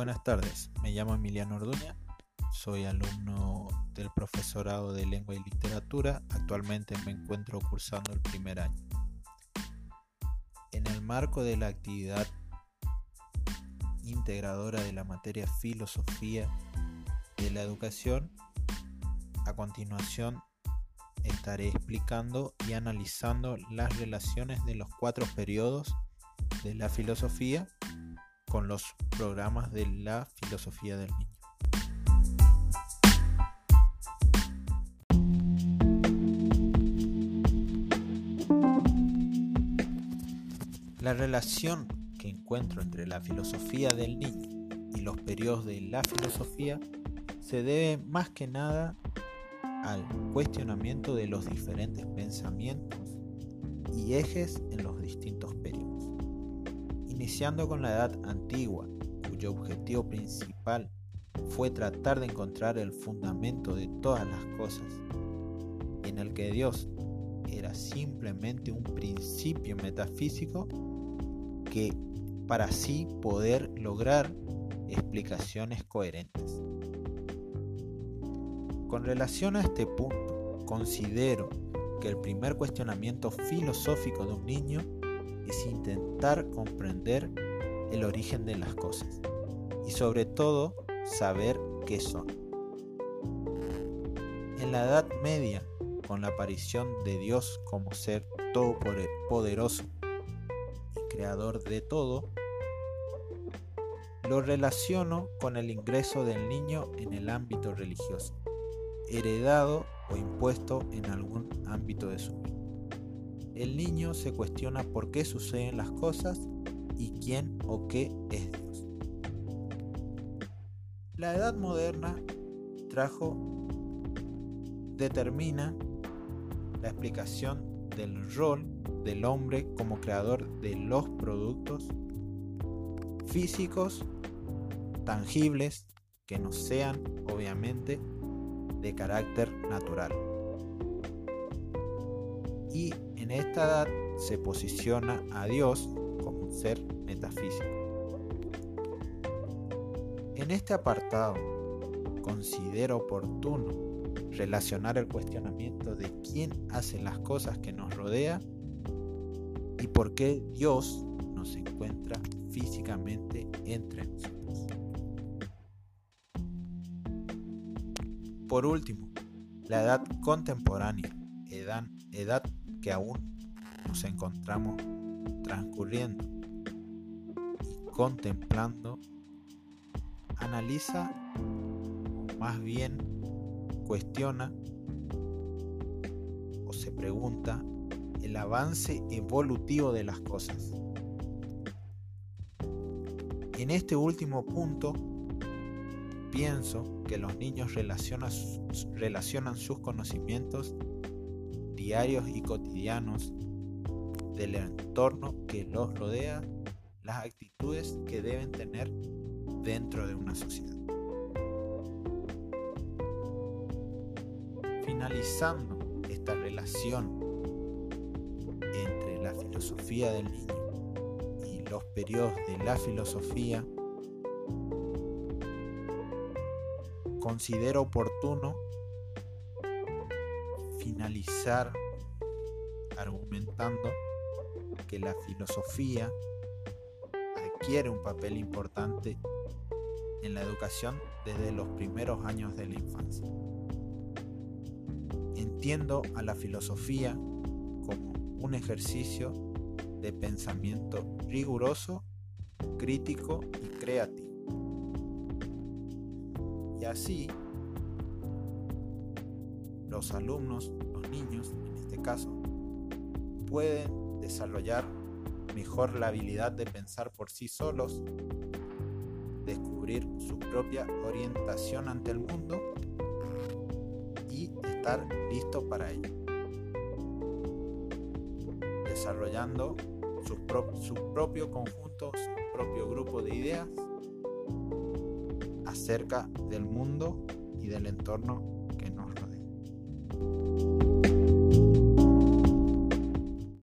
Buenas tardes, me llamo Emiliano Orduña, soy alumno del profesorado de lengua y literatura, actualmente me encuentro cursando el primer año. En el marco de la actividad integradora de la materia filosofía de la educación, a continuación estaré explicando y analizando las relaciones de los cuatro periodos de la filosofía con los programas de la filosofía del niño. La relación que encuentro entre la filosofía del niño y los periodos de la filosofía se debe más que nada al cuestionamiento de los diferentes pensamientos y ejes en los distintos periodos. Iniciando con la edad antigua, cuyo objetivo principal fue tratar de encontrar el fundamento de todas las cosas, en el que Dios era simplemente un principio metafísico que para así poder lograr explicaciones coherentes. Con relación a este punto, considero que el primer cuestionamiento filosófico de un niño es intentar comprender el origen de las cosas y sobre todo saber qué son. En la Edad Media, con la aparición de Dios como ser todopoderoso y creador de todo, lo relaciono con el ingreso del niño en el ámbito religioso heredado o impuesto en algún ámbito de su vida. El niño se cuestiona por qué suceden las cosas y quién o qué es Dios. La edad moderna trajo, determina la explicación del rol del hombre como creador de los productos físicos tangibles que no sean obviamente de carácter natural. Y en esta edad se posiciona a Dios como un ser metafísico. En este apartado considero oportuno relacionar el cuestionamiento de quién hace las cosas que nos rodea y por qué Dios nos encuentra físicamente entre nosotros. Por último, la edad contemporánea, edad, edad que aún nos encontramos transcurriendo y contemplando, analiza, más bien cuestiona o se pregunta el avance evolutivo de las cosas. En este último punto pienso que los niños relacionan, relacionan sus conocimientos diarios y cotidianos del entorno que los rodea, las actitudes que deben tener dentro de una sociedad. Finalizando esta relación entre la filosofía del niño y los periodos de la filosofía, considero oportuno finalizar argumentando que la filosofía adquiere un papel importante en la educación desde los primeros años de la infancia. Entiendo a la filosofía como un ejercicio de pensamiento riguroso, crítico y creativo. Y así, los alumnos, los niños en este caso, pueden desarrollar mejor la habilidad de pensar por sí solos, descubrir su propia orientación ante el mundo y estar listo para ello. Desarrollando su propio conjunto, su propio grupo de ideas acerca del mundo y del entorno Thank you.